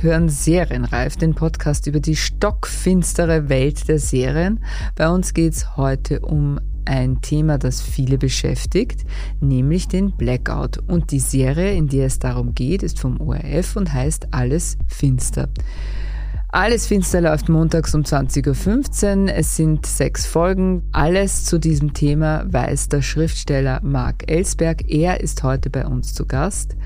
Hören Serienreif, den Podcast über die stockfinstere Welt der Serien. Bei uns geht es heute um ein Thema, das viele beschäftigt, nämlich den Blackout. Und die Serie, in der es darum geht, ist vom ORF und heißt Alles Finster. Alles Finster läuft montags um 20.15 Uhr. Es sind sechs Folgen. Alles zu diesem Thema weiß der Schriftsteller Mark Ellsberg. Er ist heute bei uns zu Gast.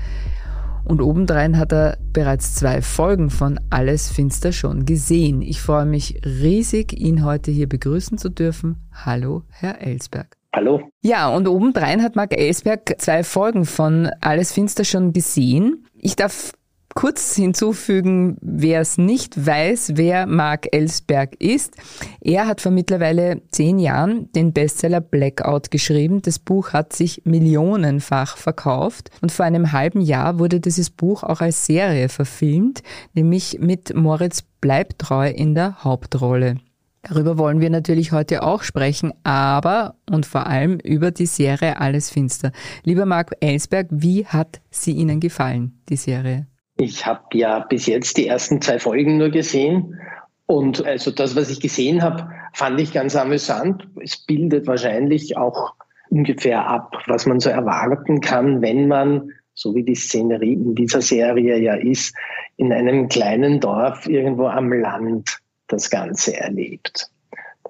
Und obendrein hat er bereits zwei Folgen von Alles Finster schon gesehen. Ich freue mich riesig, ihn heute hier begrüßen zu dürfen. Hallo, Herr Ellsberg. Hallo. Ja, und obendrein hat Marc Ellsberg zwei Folgen von Alles Finster schon gesehen. Ich darf kurz hinzufügen, wer es nicht weiß, wer Mark Ellsberg ist. Er hat vor mittlerweile zehn Jahren den Bestseller Blackout geschrieben. Das Buch hat sich millionenfach verkauft und vor einem halben Jahr wurde dieses Buch auch als Serie verfilmt, nämlich mit Moritz Bleibtreu in der Hauptrolle. Darüber wollen wir natürlich heute auch sprechen, aber und vor allem über die Serie Alles Finster. Lieber Mark Ellsberg, wie hat sie Ihnen gefallen, die Serie? Ich habe ja bis jetzt die ersten zwei Folgen nur gesehen. Und also das, was ich gesehen habe, fand ich ganz amüsant. Es bildet wahrscheinlich auch ungefähr ab, was man so erwarten kann, wenn man, so wie die Szenerie in dieser Serie ja ist, in einem kleinen Dorf irgendwo am Land das Ganze erlebt.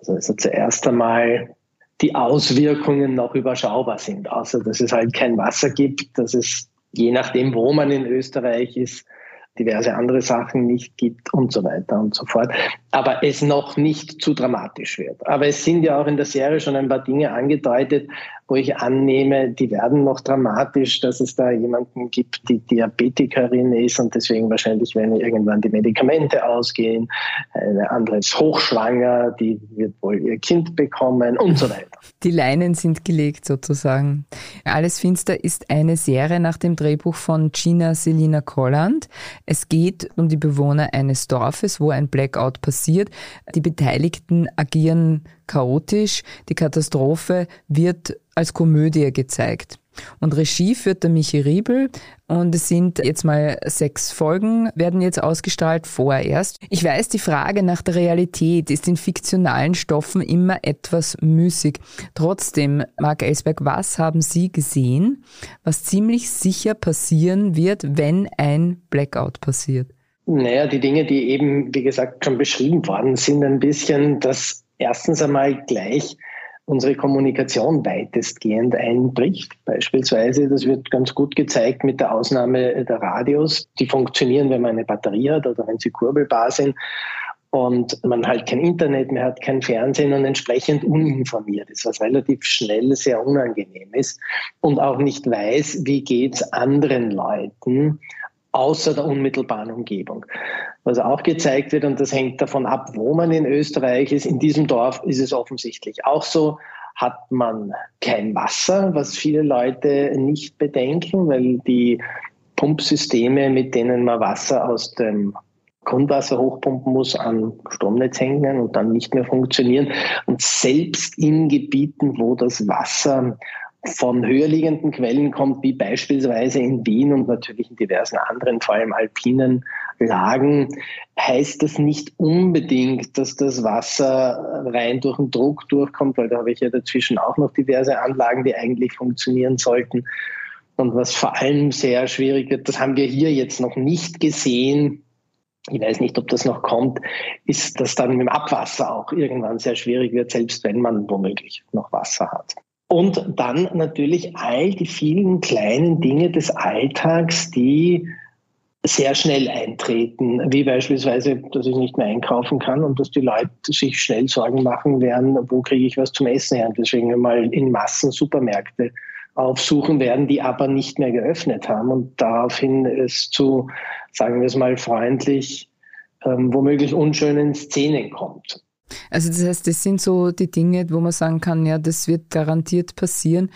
Also zuerst einmal die Auswirkungen noch überschaubar sind, außer dass es halt kein Wasser gibt, dass es je nachdem, wo man in Österreich ist, diverse andere Sachen nicht gibt und so weiter und so fort. Aber es noch nicht zu dramatisch wird. Aber es sind ja auch in der Serie schon ein paar Dinge angedeutet, wo ich annehme, die werden noch dramatisch, dass es da jemanden gibt, die Diabetikerin ist und deswegen wahrscheinlich, wenn irgendwann die Medikamente ausgehen, eine andere ist hochschwanger, die wird wohl ihr Kind bekommen und so weiter. Die Leinen sind gelegt sozusagen. Alles Finster ist eine Serie nach dem Drehbuch von Gina Selina Colland. Es geht um die Bewohner eines Dorfes, wo ein Blackout passiert. Die Beteiligten agieren chaotisch. Die Katastrophe wird als Komödie gezeigt. Und Regie führt der Michi Riebel und es sind jetzt mal sechs Folgen, werden jetzt ausgestrahlt vorerst. Ich weiß, die Frage nach der Realität ist in fiktionalen Stoffen immer etwas müßig. Trotzdem, Marc Ellsberg, was haben Sie gesehen, was ziemlich sicher passieren wird, wenn ein Blackout passiert? Naja, die Dinge, die eben, wie gesagt, schon beschrieben worden sind, ein bisschen, dass erstens einmal gleich unsere Kommunikation weitestgehend einbricht. Beispielsweise, das wird ganz gut gezeigt mit der Ausnahme der Radios. Die funktionieren, wenn man eine Batterie hat oder wenn sie kurbelbar sind und man halt kein Internet mehr hat, kein Fernsehen und entsprechend uninformiert ist, was relativ schnell sehr unangenehm ist und auch nicht weiß, wie geht's anderen Leuten außer der unmittelbaren Umgebung. Was auch gezeigt wird, und das hängt davon ab, wo man in Österreich ist, in diesem Dorf ist es offensichtlich auch so, hat man kein Wasser, was viele Leute nicht bedenken, weil die Pumpsysteme, mit denen man Wasser aus dem Grundwasser hochpumpen muss, an Stromnetz hängen und dann nicht mehr funktionieren. Und selbst in Gebieten, wo das Wasser von höher liegenden Quellen kommt, wie beispielsweise in Wien und natürlich in diversen anderen, vor allem alpinen Lagen, heißt das nicht unbedingt, dass das Wasser rein durch den Druck durchkommt, weil da habe ich ja dazwischen auch noch diverse Anlagen, die eigentlich funktionieren sollten. Und was vor allem sehr schwierig wird, das haben wir hier jetzt noch nicht gesehen, ich weiß nicht, ob das noch kommt, ist, dass dann mit dem Abwasser auch irgendwann sehr schwierig wird, selbst wenn man womöglich noch Wasser hat. Und dann natürlich all die vielen kleinen Dinge des Alltags, die sehr schnell eintreten, wie beispielsweise, dass ich nicht mehr einkaufen kann und dass die Leute sich schnell Sorgen machen werden, wo kriege ich was zum Essen her? Und deswegen mal in Massen Supermärkte aufsuchen werden, die aber nicht mehr geöffnet haben. Und daraufhin es zu, sagen wir es mal freundlich, ähm, womöglich unschönen Szenen kommt. Also das heißt, das sind so die Dinge, wo man sagen kann, ja, das wird garantiert passieren.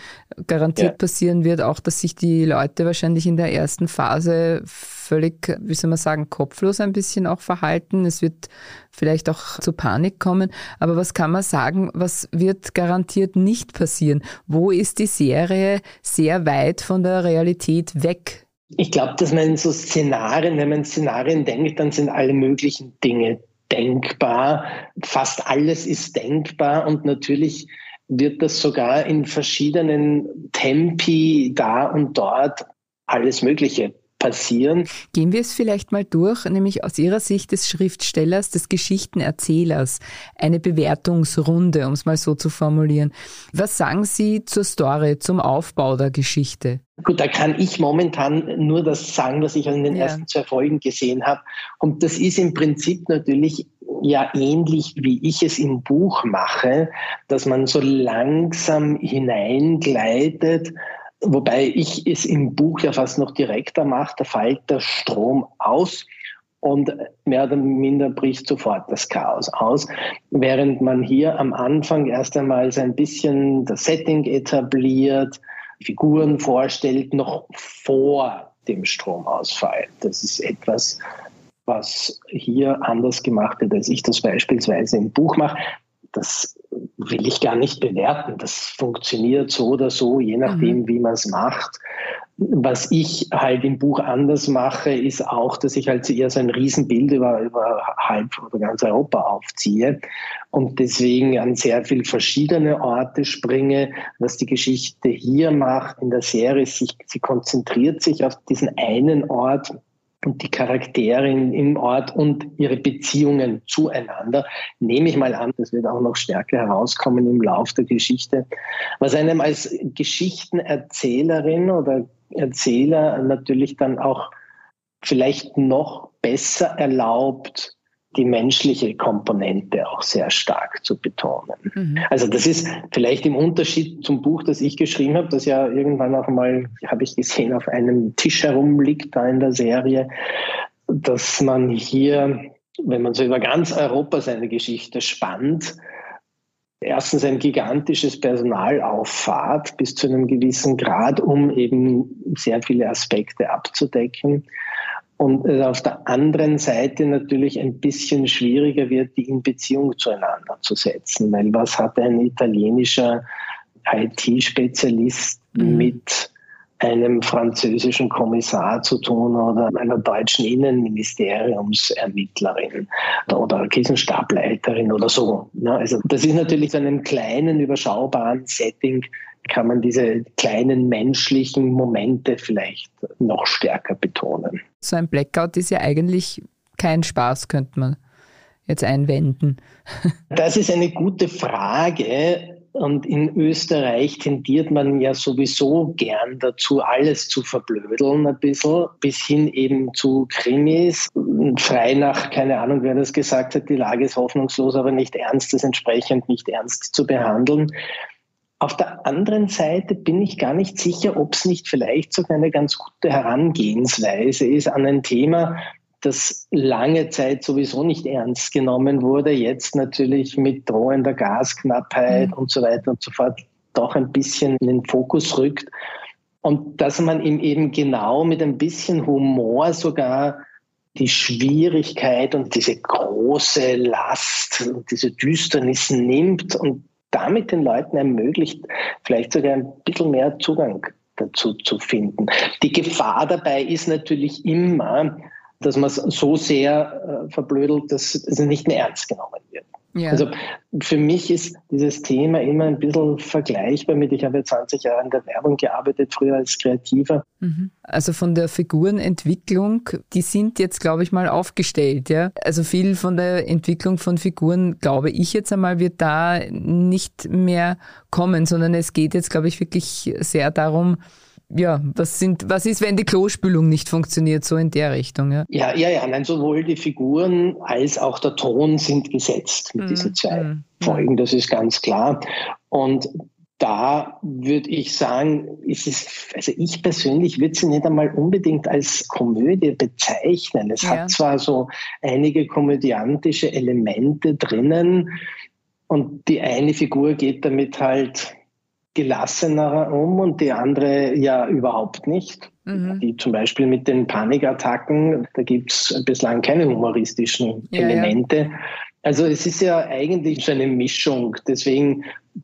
Garantiert ja. passieren wird auch, dass sich die Leute wahrscheinlich in der ersten Phase völlig, wie soll man sagen, kopflos ein bisschen auch verhalten. Es wird vielleicht auch zu Panik kommen. Aber was kann man sagen, was wird garantiert nicht passieren? Wo ist die Serie sehr weit von der Realität weg? Ich glaube, dass man in so Szenarien, wenn man in Szenarien denkt, dann sind alle möglichen Dinge denkbar. Fast alles ist denkbar und natürlich wird das sogar in verschiedenen Tempi da und dort alles Mögliche passieren. Gehen wir es vielleicht mal durch, nämlich aus Ihrer Sicht des Schriftstellers, des Geschichtenerzählers, eine Bewertungsrunde, um es mal so zu formulieren. Was sagen Sie zur Story, zum Aufbau der Geschichte? Gut, da kann ich momentan nur das sagen, was ich in den ja. ersten zwei Folgen gesehen habe. Und das ist im Prinzip natürlich ja ähnlich, wie ich es im Buch mache, dass man so langsam hineingleitet Wobei ich es im Buch ja fast noch direkter mache, da fällt der Strom aus und mehr oder minder bricht sofort das Chaos aus, während man hier am Anfang erst einmal so ein bisschen das Setting etabliert, Figuren vorstellt, noch vor dem Stromausfall. Das ist etwas, was hier anders gemacht wird, als ich das beispielsweise im Buch mache. Das will ich gar nicht bewerten. Das funktioniert so oder so, je nachdem, mhm. wie man es macht. Was ich halt im Buch anders mache, ist auch, dass ich halt eher so ein Riesenbild über, über halb oder ganz Europa aufziehe und deswegen an sehr viel verschiedene Orte springe. Was die Geschichte hier macht in der Serie, sich, sie konzentriert sich auf diesen einen Ort und die Charaktere im Ort und ihre Beziehungen zueinander. Nehme ich mal an, das wird auch noch stärker herauskommen im Lauf der Geschichte. Was einem als Geschichtenerzählerin oder Erzähler natürlich dann auch vielleicht noch besser erlaubt, die menschliche Komponente auch sehr stark zu betonen. Mhm. Also das ist vielleicht im Unterschied zum Buch, das ich geschrieben habe, das ja irgendwann auch mal, habe ich gesehen, auf einem Tisch herumliegt da in der Serie, dass man hier, wenn man so über ganz Europa seine Geschichte spannt, erstens ein gigantisches Personal auffahrt bis zu einem gewissen Grad, um eben sehr viele Aspekte abzudecken und es auf der anderen Seite natürlich ein bisschen schwieriger wird, die in Beziehung zueinander zu setzen. Weil was hat ein italienischer IT-Spezialist mhm. mit einem französischen Kommissar zu tun oder einer deutschen Innenministeriumsermittlerin oder Krisenstableiterin oder so. Also das ist natürlich in einem kleinen, überschaubaren Setting kann man diese kleinen menschlichen Momente vielleicht noch stärker betonen. So ein Blackout ist ja eigentlich kein Spaß, könnte man jetzt einwenden. Das ist eine gute Frage. Und in Österreich tendiert man ja sowieso gern dazu, alles zu verblödeln ein bisschen, bis hin eben zu Krimis. Frei nach, keine Ahnung, wer das gesagt hat, die Lage ist hoffnungslos, aber nicht ernst, das entsprechend nicht ernst zu behandeln. Auf der anderen Seite bin ich gar nicht sicher, ob es nicht vielleicht sogar eine ganz gute Herangehensweise ist an ein Thema, das lange Zeit sowieso nicht ernst genommen wurde, jetzt natürlich mit drohender Gasknappheit mhm. und so weiter und so fort doch ein bisschen in den Fokus rückt. Und dass man ihm eben genau mit ein bisschen Humor sogar die Schwierigkeit und diese große Last und diese Düsternis nimmt und damit den Leuten ermöglicht, vielleicht sogar ein bisschen mehr Zugang dazu zu finden. Die Gefahr dabei ist natürlich immer, dass man es so sehr äh, verblödelt, dass es nicht mehr ernst genommen wird. Ja. Also für mich ist dieses Thema immer ein bisschen vergleichbar mit, ich habe 20 Jahre in der Werbung gearbeitet, früher als Kreativer. Mhm. Also von der Figurenentwicklung, die sind jetzt, glaube ich, mal aufgestellt. Ja? Also viel von der Entwicklung von Figuren, glaube ich jetzt einmal, wird da nicht mehr kommen, sondern es geht jetzt, glaube ich, wirklich sehr darum, ja, was sind, was ist, wenn die Klospülung nicht funktioniert, so in der Richtung, ja? Ja, ja, ja, nein, sowohl die Figuren als auch der Ton sind gesetzt mit mm, diesen zwei mm, Folgen, das ist ganz klar. Und da würde ich sagen, ist es, also ich persönlich würde sie nicht einmal unbedingt als Komödie bezeichnen. Es ja. hat zwar so einige komödiantische Elemente drinnen und die eine Figur geht damit halt gelassener um und die andere ja überhaupt nicht. Mhm. Die zum Beispiel mit den Panikattacken, da gibt es bislang keine humoristischen ja, Elemente. Ja. Also es ist ja eigentlich schon eine Mischung. Deswegen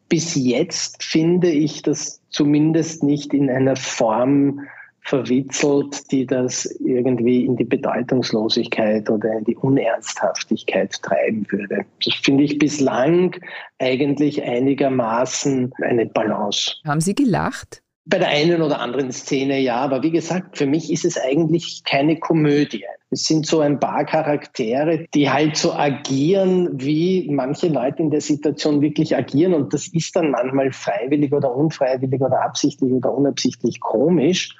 bis jetzt finde ich das zumindest nicht in einer Form verwitzelt, die das irgendwie in die Bedeutungslosigkeit oder in die Unernsthaftigkeit treiben würde. Das finde ich bislang eigentlich einigermaßen eine Balance. Haben Sie gelacht? Bei der einen oder anderen Szene ja, aber wie gesagt, für mich ist es eigentlich keine Komödie. Es sind so ein paar Charaktere, die halt so agieren, wie manche Leute in der Situation wirklich agieren. Und das ist dann manchmal freiwillig oder unfreiwillig oder absichtlich oder unabsichtlich komisch,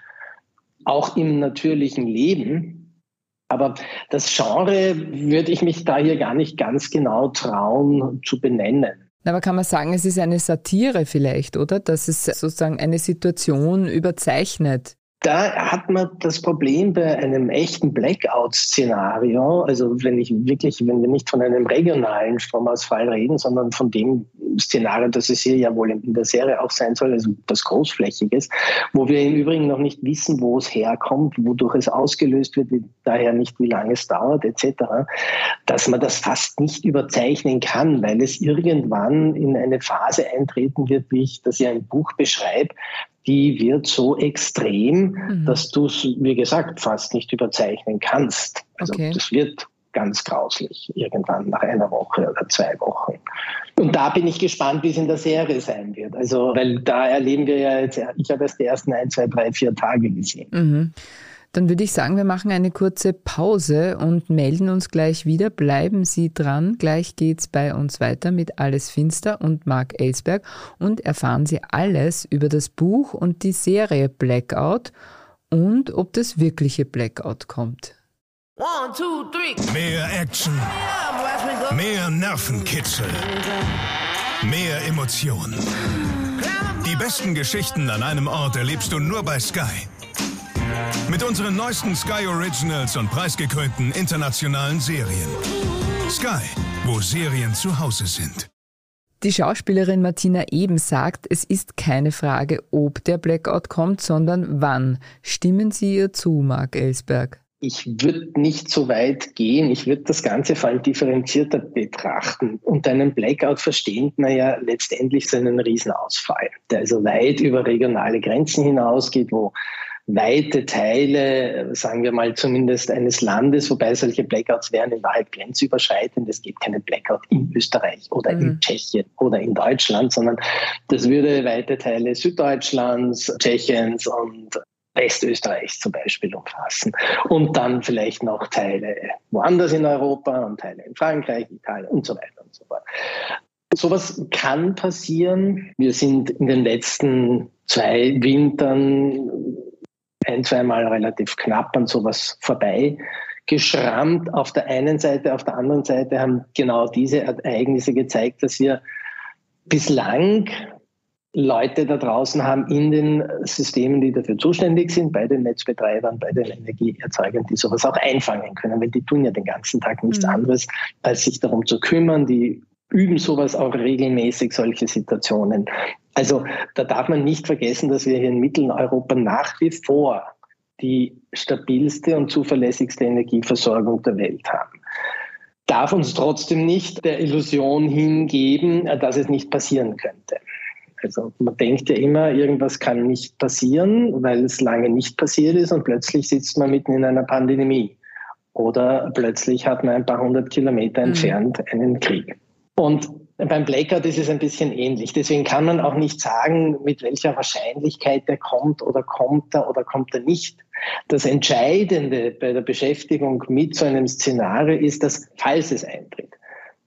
auch im natürlichen Leben. Aber das Genre würde ich mich da hier gar nicht ganz genau trauen zu benennen. Aber kann man sagen, es ist eine Satire vielleicht, oder? Dass es sozusagen eine Situation überzeichnet da hat man das Problem bei einem echten Blackout-Szenario, also wenn ich wirklich, wenn wir nicht von einem regionalen Stromausfall reden, sondern von dem Szenario, das es hier ja wohl in der Serie auch sein soll, also das großflächiges, wo wir im Übrigen noch nicht wissen, wo es herkommt, wodurch es ausgelöst wird, daher nicht, wie lange es dauert, etc., dass man das fast nicht überzeichnen kann, weil es irgendwann in eine Phase eintreten wird, wie ich das ja im Buch beschreibe, die wird so extrem, mhm. dass du es, wie gesagt, fast nicht überzeichnen kannst. Also okay. das wird ganz grauslich irgendwann nach einer Woche oder zwei Wochen. Und da bin ich gespannt, wie es in der Serie sein wird. Also, weil da erleben wir ja jetzt, ich habe erst die ersten ein, zwei, drei, vier Tage gesehen. Mhm. Dann würde ich sagen, wir machen eine kurze Pause und melden uns gleich wieder. Bleiben Sie dran. Gleich geht's bei uns weiter mit Alles Finster und Mark Ellsberg und erfahren Sie alles über das Buch und die Serie Blackout und ob das wirkliche Blackout kommt. One, two, three. Mehr Action. Mehr Nervenkitzel. Mehr Emotionen. Die besten Geschichten an einem Ort erlebst du nur bei Sky. Mit unseren neuesten Sky Originals und preisgekrönten internationalen Serien. Sky, wo Serien zu Hause sind. Die Schauspielerin Martina Eben sagt, es ist keine Frage, ob der Blackout kommt, sondern wann. Stimmen Sie ihr zu, Marc Ellsberg? Ich würde nicht so weit gehen. Ich würde das Ganze vor allem differenzierter betrachten. Unter einem Blackout verstehen man ja letztendlich so einen Riesenausfall, der also weit über regionale Grenzen hinausgeht, wo weite Teile, sagen wir mal zumindest eines Landes, wobei solche Blackouts wären in Wahrheit grenzüberschreitend. Es gibt keinen Blackout in Österreich oder mhm. in Tschechien oder in Deutschland, sondern das würde weite Teile Süddeutschlands, Tschechiens und Westösterreichs zum Beispiel umfassen. Und dann vielleicht noch Teile woanders in Europa und Teile in Frankreich, Italien und so weiter und so fort. Sowas kann passieren. Wir sind in den letzten zwei Wintern ein, zweimal relativ knapp an sowas vorbei geschrammt auf der einen Seite, auf der anderen Seite haben genau diese Ereignisse gezeigt, dass wir bislang Leute da draußen haben in den Systemen, die dafür zuständig sind, bei den Netzbetreibern, bei den Energieerzeugern, die sowas auch einfangen können, weil die tun ja den ganzen Tag nichts mhm. anderes, als sich darum zu kümmern. Die üben sowas auch regelmäßig, solche Situationen. Also da darf man nicht vergessen, dass wir hier in Mitteleuropa nach wie vor die stabilste und zuverlässigste Energieversorgung der Welt haben. Darf uns trotzdem nicht der Illusion hingeben, dass es nicht passieren könnte. Also man denkt ja immer, irgendwas kann nicht passieren, weil es lange nicht passiert ist und plötzlich sitzt man mitten in einer Pandemie. Oder plötzlich hat man ein paar hundert Kilometer mhm. entfernt einen Krieg. Und beim Blackout ist es ein bisschen ähnlich. Deswegen kann man auch nicht sagen, mit welcher Wahrscheinlichkeit der kommt oder kommt er oder kommt er nicht. Das Entscheidende bei der Beschäftigung mit so einem Szenario ist, dass, falls es eintritt,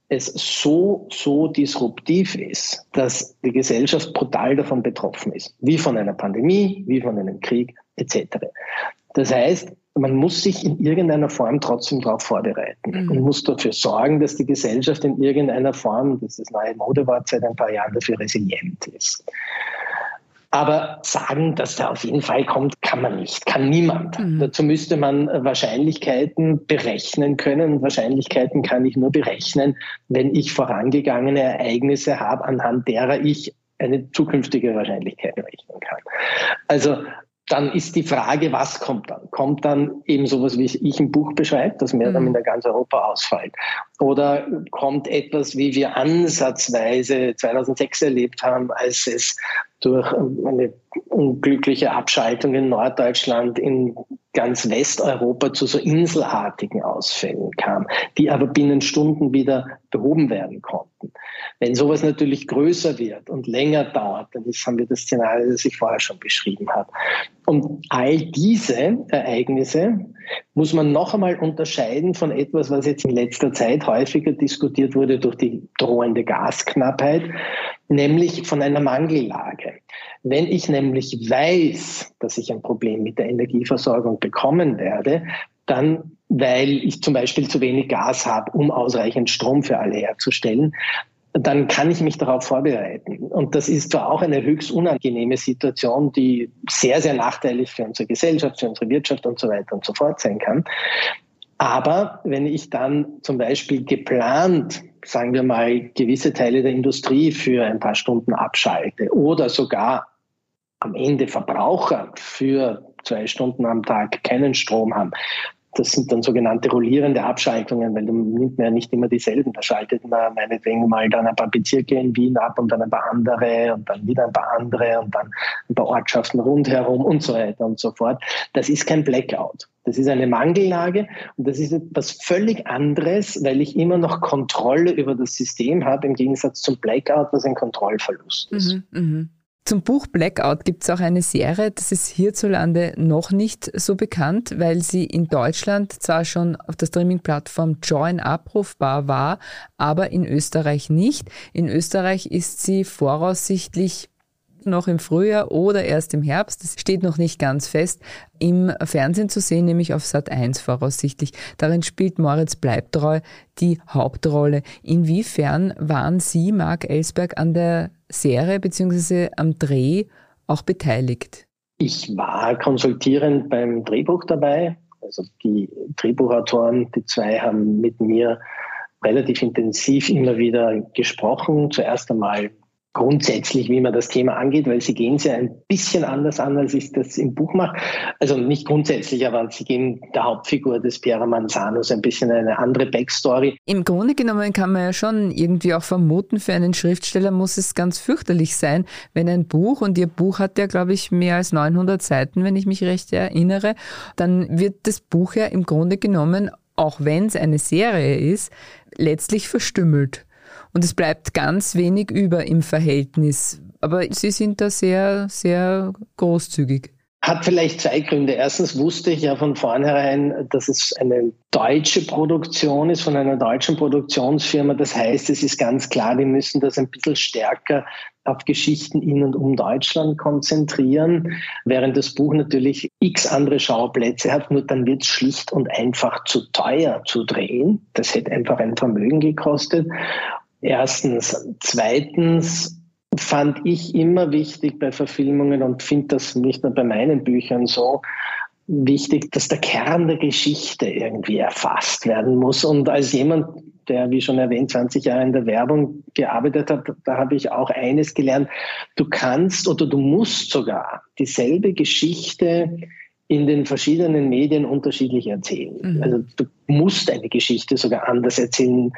es so, so disruptiv ist, dass die Gesellschaft brutal davon betroffen ist. Wie von einer Pandemie, wie von einem Krieg etc. Das heißt, man muss sich in irgendeiner Form trotzdem darauf vorbereiten mhm. und muss dafür sorgen, dass die Gesellschaft in irgendeiner Form, das ist das neue Modewort seit ein paar Jahren, dafür resilient ist. Aber sagen, dass der auf jeden Fall kommt, kann man nicht, kann niemand. Mhm. Dazu müsste man Wahrscheinlichkeiten berechnen können. Und Wahrscheinlichkeiten kann ich nur berechnen, wenn ich vorangegangene Ereignisse habe, anhand derer ich eine zukünftige Wahrscheinlichkeit rechnen kann. Also dann ist die Frage, was kommt dann? Kommt dann eben sowas, wie ich im Buch beschreibe, dass mehr dann mhm. in ganz Europa ausfällt? Oder kommt etwas, wie wir ansatzweise 2006 erlebt haben, als es durch eine unglückliche Abschaltung in Norddeutschland in ganz Westeuropa zu so inselartigen Ausfällen kam, die aber binnen Stunden wieder behoben werden konnten. Wenn sowas natürlich größer wird und länger dauert, dann haben wir das Szenario, das ich vorher schon beschrieben habe. Und all diese Ereignisse muss man noch einmal unterscheiden von etwas, was jetzt in letzter Zeit häufiger diskutiert wurde durch die drohende Gasknappheit, nämlich von einer Mangellage. Wenn ich nämlich weiß, dass ich ein Problem mit der Energieversorgung bekommen werde, dann weil ich zum Beispiel zu wenig Gas habe, um ausreichend Strom für alle herzustellen, dann kann ich mich darauf vorbereiten. Und das ist zwar auch eine höchst unangenehme Situation, die sehr, sehr nachteilig für unsere Gesellschaft, für unsere Wirtschaft und so weiter und so fort sein kann. Aber wenn ich dann zum Beispiel geplant, sagen wir mal, gewisse Teile der Industrie für ein paar Stunden abschalte oder sogar am Ende Verbraucher für zwei Stunden am Tag keinen Strom haben, das sind dann sogenannte rollierende Abschaltungen, weil dann nimmt man ja nicht immer dieselben. Da schaltet man meinetwegen mal dann ein paar Bezirke in Wien ab und dann ein paar andere und dann wieder ein paar andere und dann ein paar Ortschaften rundherum und so weiter und so fort. Das ist kein Blackout. Das ist eine Mangellage und das ist etwas völlig anderes, weil ich immer noch Kontrolle über das System habe, im Gegensatz zum Blackout, was ein Kontrollverlust ist. Mhm, mh. Zum Buch Blackout gibt es auch eine Serie, das ist hierzulande noch nicht so bekannt, weil sie in Deutschland zwar schon auf der Streaming-Plattform Join abrufbar war, aber in Österreich nicht. In Österreich ist sie voraussichtlich noch im Frühjahr oder erst im Herbst, das steht noch nicht ganz fest, im Fernsehen zu sehen, nämlich auf Sat 1 voraussichtlich. Darin spielt Moritz Bleibtreu die Hauptrolle. Inwiefern waren Sie, Marc Ellsberg, an der Serie bzw. am Dreh auch beteiligt? Ich war konsultierend beim Drehbuch dabei. Also die Drehbuchautoren, die zwei haben mit mir relativ intensiv immer wieder gesprochen. Zuerst einmal grundsätzlich, wie man das Thema angeht, weil sie gehen es ja ein bisschen anders an, als ich das im Buch mache. Also nicht grundsätzlich, aber sie geben der Hauptfigur des Piera Manzanos ein bisschen eine andere Backstory. Im Grunde genommen kann man ja schon irgendwie auch vermuten, für einen Schriftsteller muss es ganz fürchterlich sein, wenn ein Buch, und ihr Buch hat ja, glaube ich, mehr als 900 Seiten, wenn ich mich recht erinnere, dann wird das Buch ja im Grunde genommen, auch wenn es eine Serie ist, letztlich verstümmelt. Und es bleibt ganz wenig über im Verhältnis. Aber Sie sind da sehr, sehr großzügig. Hat vielleicht zwei Gründe. Erstens wusste ich ja von vornherein, dass es eine deutsche Produktion ist von einer deutschen Produktionsfirma. Das heißt, es ist ganz klar, die müssen das ein bisschen stärker auf Geschichten in und um Deutschland konzentrieren, während das Buch natürlich x andere Schauplätze hat, nur dann wird es schlicht und einfach zu teuer zu drehen. Das hätte einfach ein Vermögen gekostet. Erstens. Zweitens fand ich immer wichtig bei Verfilmungen und finde das nicht nur bei meinen Büchern so, wichtig, dass der Kern der Geschichte irgendwie erfasst werden muss. Und als jemand, der, wie schon erwähnt, 20 Jahre in der Werbung gearbeitet hat, da habe ich auch eines gelernt. Du kannst oder du musst sogar dieselbe Geschichte in den verschiedenen Medien unterschiedlich erzählen. Mhm. Also du musst eine Geschichte sogar anders erzählen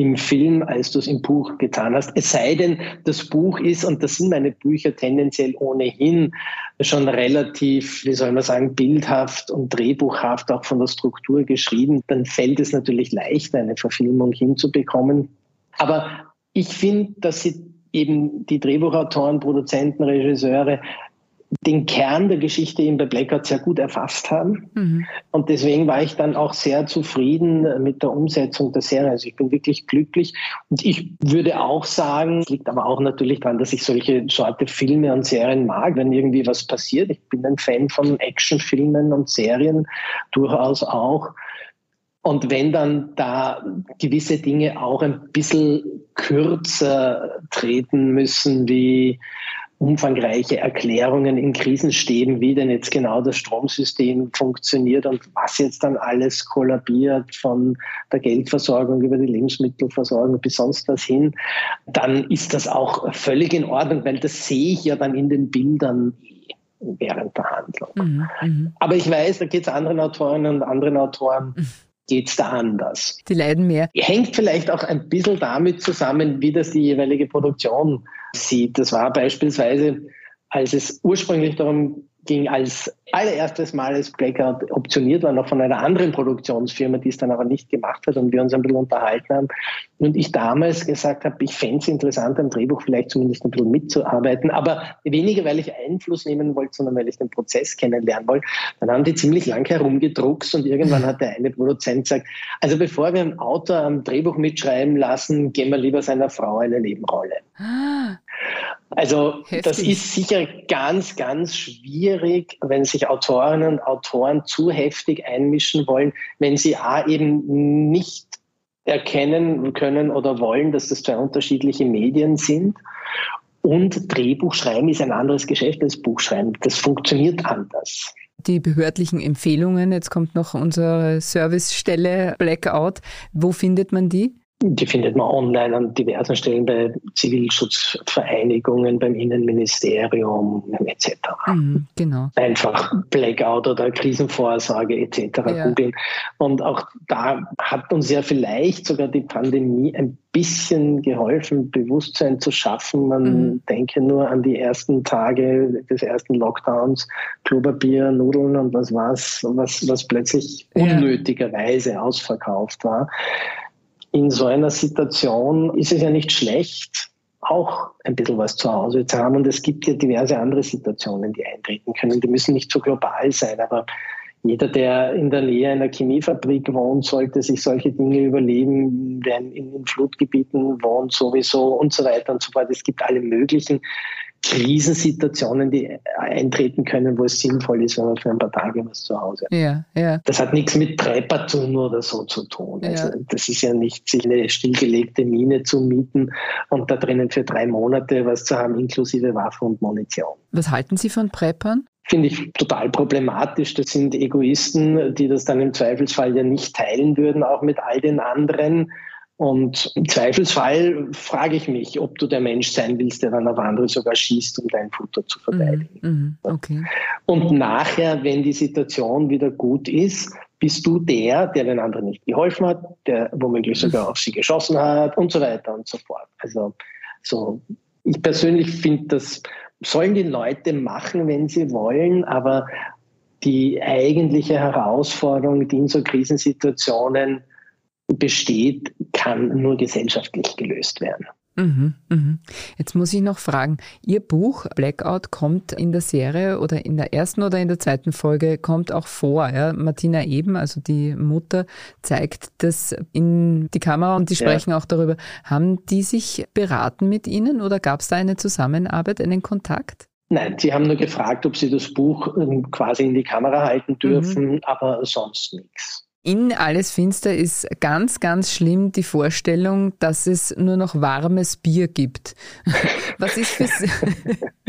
im Film, als du es im Buch getan hast. Es sei denn, das Buch ist, und das sind meine Bücher tendenziell ohnehin schon relativ, wie soll man sagen, bildhaft und drehbuchhaft auch von der Struktur geschrieben, dann fällt es natürlich leichter, eine Verfilmung hinzubekommen. Aber ich finde, dass sie eben die Drehbuchautoren, Produzenten, Regisseure den Kern der Geschichte eben bei Blackout sehr gut erfasst haben. Mhm. Und deswegen war ich dann auch sehr zufrieden mit der Umsetzung der Serie. Also ich bin wirklich glücklich. Und ich würde auch sagen, es liegt aber auch natürlich daran, dass ich solche Sorte Filme und Serien mag, wenn irgendwie was passiert. Ich bin ein Fan von Actionfilmen und Serien durchaus auch. Und wenn dann da gewisse Dinge auch ein bisschen kürzer treten müssen, wie umfangreiche Erklärungen in Krisenstäben, wie denn jetzt genau das Stromsystem funktioniert und was jetzt dann alles kollabiert von der Geldversorgung über die Lebensmittelversorgung bis sonst was hin, dann ist das auch völlig in Ordnung, weil das sehe ich ja dann in den Bildern während der Handlung. Mhm, mhm. Aber ich weiß, da geht es anderen Autorinnen und anderen Autoren. Mhm geht es da anders. Die leiden mehr. Hängt vielleicht auch ein bisschen damit zusammen, wie das die jeweilige Produktion sieht. Das war beispielsweise, als es ursprünglich darum ging, als allererstes Mal als Blackout optioniert war, noch von einer anderen Produktionsfirma, die es dann aber nicht gemacht hat und wir uns ein bisschen unterhalten haben. Und ich damals gesagt habe, ich fände es interessant, am Drehbuch vielleicht zumindest ein bisschen mitzuarbeiten, aber weniger, weil ich Einfluss nehmen wollte, sondern weil ich den Prozess kennenlernen wollte. Dann haben die ziemlich lang herumgedruckt und irgendwann hat der eine Produzent gesagt, also bevor wir einen Autor am Drehbuch mitschreiben lassen, geben wir lieber seiner Frau eine Nebenrolle. Ah. Also Heftig. das ist sicher ganz, ganz schwierig, wenn sich Autorinnen und Autoren zu heftig einmischen wollen, wenn sie A eben nicht erkennen können oder wollen, dass das zwei unterschiedliche Medien sind. Und Drehbuchschreiben ist ein anderes Geschäft als Buchschreiben. Das funktioniert anders. Die behördlichen Empfehlungen, jetzt kommt noch unsere Servicestelle Blackout. Wo findet man die? Die findet man online an diversen Stellen bei Zivilschutzvereinigungen, beim Innenministerium etc. Mhm, genau. Einfach Blackout oder Krisenvorsorge etc. Ja. googeln. Und auch da hat uns ja vielleicht sogar die Pandemie ein bisschen geholfen, Bewusstsein zu schaffen. Man mhm. denke nur an die ersten Tage des ersten Lockdowns, Klopapier, Nudeln und was war's, was, was plötzlich unnötigerweise ausverkauft war in so einer Situation ist es ja nicht schlecht, auch ein bisschen was zu Hause zu haben. Und es gibt ja diverse andere Situationen, die eintreten können. Die müssen nicht so global sein, aber jeder, der in der Nähe einer Chemiefabrik wohnt, sollte sich solche Dinge überleben, wer in, Flutgebieten wohnt sowieso und so weiter und so fort. Es gibt alle möglichen Krisensituationen, die eintreten können, wo es sinnvoll ist, wenn man für ein paar Tage was zu Hause hat. Ja, ja. Das hat nichts mit Preppertum oder so zu tun. Also ja. das ist ja nicht, sich eine stillgelegte Mine zu mieten und da drinnen für drei Monate was zu haben, inklusive Waffen und Munition. Was halten Sie von Preppern? Finde ich total problematisch. Das sind Egoisten, die das dann im Zweifelsfall ja nicht teilen würden, auch mit all den anderen und im Zweifelsfall frage ich mich, ob du der Mensch sein willst, der dann auf andere sogar schießt, um dein Futter zu verteidigen. Mm, okay. Und nachher, wenn die Situation wieder gut ist, bist du der, der den anderen nicht geholfen hat, der womöglich sogar auf sie geschossen hat und so weiter und so fort. Also so, ich persönlich finde, das sollen die Leute machen, wenn sie wollen, aber die eigentliche Herausforderung, die in so Krisensituationen besteht, kann nur gesellschaftlich gelöst werden. Mhm, mhm. Jetzt muss ich noch fragen, Ihr Buch Blackout kommt in der Serie oder in der ersten oder in der zweiten Folge kommt auch vor. Ja? Martina Eben, also die Mutter, zeigt das in die Kamera und die sprechen ja. auch darüber. Haben die sich beraten mit Ihnen oder gab es da eine Zusammenarbeit, einen Kontakt? Nein, sie haben nur gefragt, ob sie das Buch ähm, quasi in die Kamera halten dürfen, mhm. aber sonst nichts. In Alles Finster ist ganz, ganz schlimm die Vorstellung, dass es nur noch warmes Bier gibt. Was ist für Sie,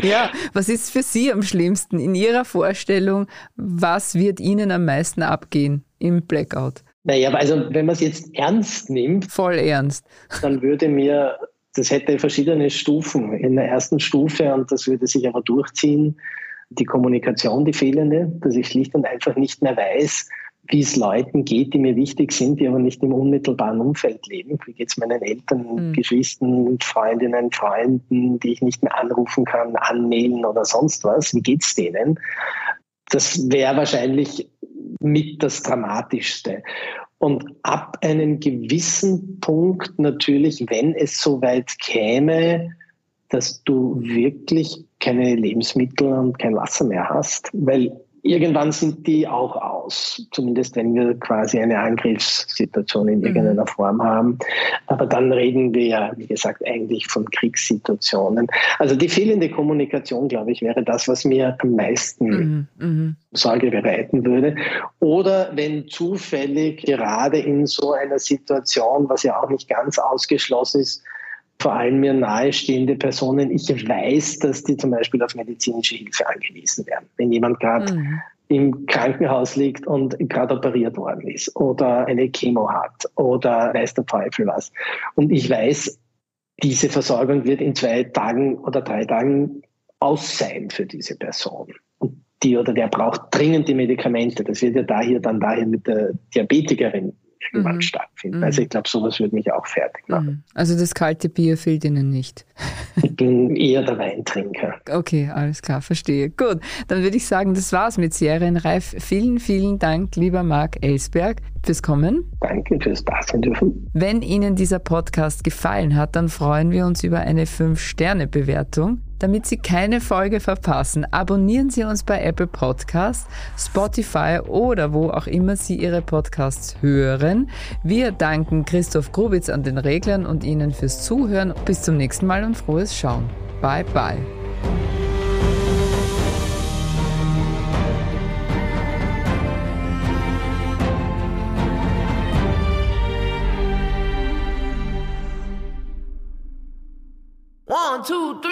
ja, was ist für Sie am schlimmsten in Ihrer Vorstellung? Was wird Ihnen am meisten abgehen im Blackout? Naja, also wenn man es jetzt ernst nimmt, voll ernst, dann würde mir, das hätte verschiedene Stufen. In der ersten Stufe, und das würde sich aber durchziehen, die Kommunikation, die fehlende, dass ich schlicht und einfach nicht mehr weiß, wie es Leuten geht, die mir wichtig sind, die aber nicht im unmittelbaren Umfeld leben. Wie geht es meinen Eltern, mhm. Geschwistern, Freundinnen, Freunden, die ich nicht mehr anrufen kann, anmailen oder sonst was? Wie geht es denen? Das wäre wahrscheinlich mit das Dramatischste. Und ab einem gewissen Punkt natürlich, wenn es soweit käme, dass du wirklich keine Lebensmittel und kein Wasser mehr hast, weil Irgendwann sind die auch aus, zumindest wenn wir quasi eine Angriffssituation in mhm. irgendeiner Form haben. Aber dann reden wir ja, wie gesagt, eigentlich von Kriegssituationen. Also die fehlende Kommunikation, glaube ich, wäre das, was mir am meisten mhm. mhm. Sorge bereiten würde. Oder wenn zufällig gerade in so einer Situation, was ja auch nicht ganz ausgeschlossen ist, vor allem mir nahestehende Personen, ich weiß, dass die zum Beispiel auf medizinische Hilfe angewiesen werden. Wenn jemand gerade mhm. im Krankenhaus liegt und gerade operiert worden ist oder eine Chemo hat oder weiß der Teufel was. Und ich weiß, diese Versorgung wird in zwei Tagen oder drei Tagen aus sein für diese Person. Und die oder der braucht dringend die Medikamente. Das wird ja da hier dann daher mit der Diabetikerin irgendwann mhm. stattfinden. Mhm. Also ich glaube, sowas würde mich auch fertig machen. Mhm. Also das kalte Bier fehlt Ihnen nicht. Ich bin eher der Weintrinker. Okay, alles klar, verstehe. Gut, dann würde ich sagen, das war's mit Serienreif. Vielen, vielen Dank, lieber Marc Ellsberg, fürs Kommen. Danke fürs Dasein dürfen. Wenn Ihnen dieser Podcast gefallen hat, dann freuen wir uns über eine 5-Sterne-Bewertung. Damit Sie keine Folge verpassen, abonnieren Sie uns bei Apple Podcasts, Spotify oder wo auch immer Sie Ihre Podcasts hören. Wir danken Christoph Grubitz an den Reglern und Ihnen fürs Zuhören. Bis zum nächsten Mal und frohes Schauen. Bye bye.